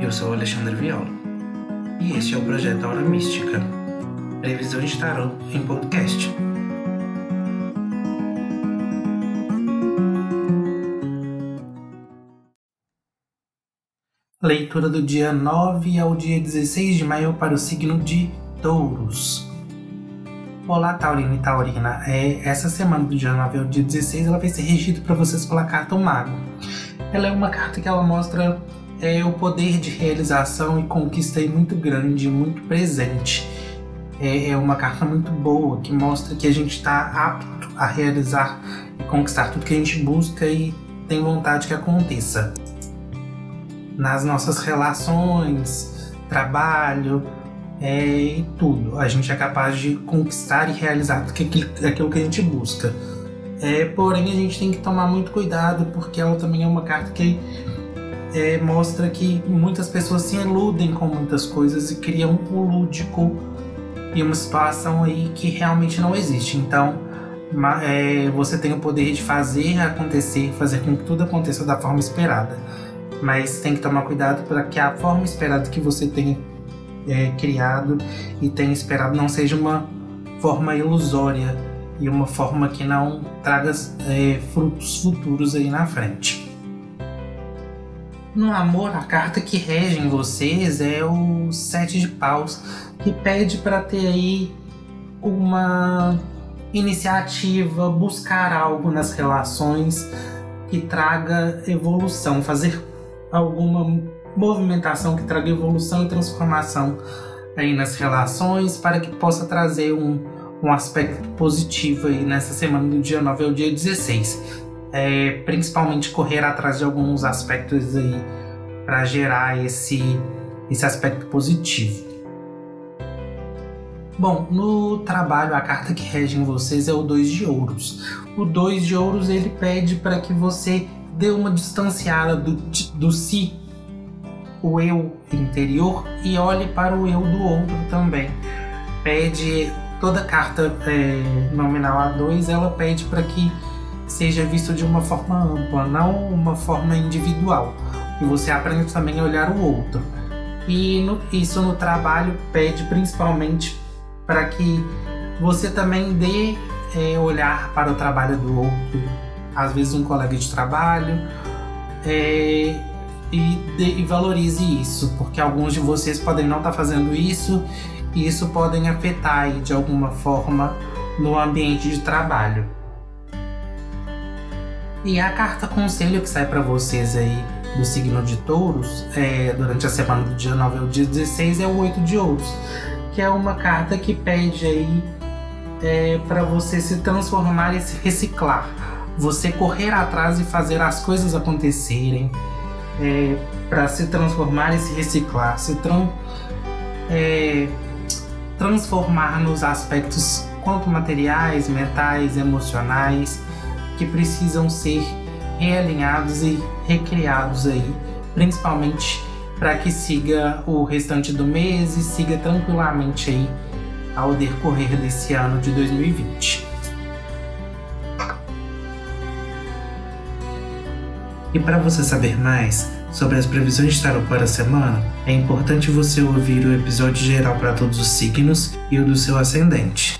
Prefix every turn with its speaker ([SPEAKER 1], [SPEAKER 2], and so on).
[SPEAKER 1] Eu sou Alexandre Viola e este é o projeto Aura Mística, previsão de tarot em podcast. Leitura do dia 9 ao dia 16 de maio para o signo de Touros. Olá, Taurino e Taurina. É, essa semana do dia 9 ao dia 16 ela vai ser regida para vocês pela carta O Mago. Ela é uma carta que ela mostra é, o poder de realização e conquista aí muito grande, muito presente. É, é uma carta muito boa que mostra que a gente está apto a realizar e conquistar tudo que a gente busca e tem vontade que aconteça nas nossas relações, trabalho é, e tudo. A gente é capaz de conquistar e realizar aquilo que a gente busca. É, porém, a gente tem que tomar muito cuidado porque ela também é uma carta que é, mostra que muitas pessoas se iludem com muitas coisas e criam o lúdico e uma situação aí que realmente não existe. Então, é, você tem o poder de fazer acontecer, fazer com que tudo aconteça da forma esperada mas tem que tomar cuidado para que a forma esperada que você tenha é, criado e tenha esperado não seja uma forma ilusória e uma forma que não traga é, frutos futuros aí na frente. No amor, a carta que rege em vocês é o Sete de Paus, que pede para ter aí uma iniciativa, buscar algo nas relações que traga evolução, fazer alguma movimentação que traga evolução e transformação aí nas relações para que possa trazer um, um aspecto positivo aí nessa semana do dia 9 ao dia 16. É, principalmente correr atrás de alguns aspectos aí para gerar esse, esse aspecto positivo. Bom, no trabalho a carta que rege em vocês é o dois de ouros. O dois de ouros ele pede para que você dê uma distanciada do, do si, o eu interior, e olhe para o eu do outro também. Pede toda carta é, nominal A2, ela pede para que seja visto de uma forma ampla, não uma forma individual. E você aprende também a olhar o outro. E no, isso no trabalho pede principalmente para que você também dê é, olhar para o trabalho do outro, às vezes um colega de trabalho, é, e, de, e, valorize isso, porque alguns de vocês podem não estar tá fazendo isso e isso podem afetar aí, de alguma forma no ambiente de trabalho. E a carta conselho que sai para vocês aí do signo de touros é, durante a semana do dia 9 ao dia 16 é o 8 de ouros, que é uma carta que pede aí é, para você se transformar e se reciclar. Você correr atrás e fazer as coisas acontecerem é, para se transformar e se reciclar, se tran é, transformar nos aspectos quanto materiais, mentais, emocionais que precisam ser realinhados e recriados aí, principalmente para que siga o restante do mês e siga tranquilamente aí ao decorrer desse ano de 2020. E para você saber mais sobre as previsões de tarot para a semana, é importante você ouvir o episódio geral para todos os signos e o do seu ascendente.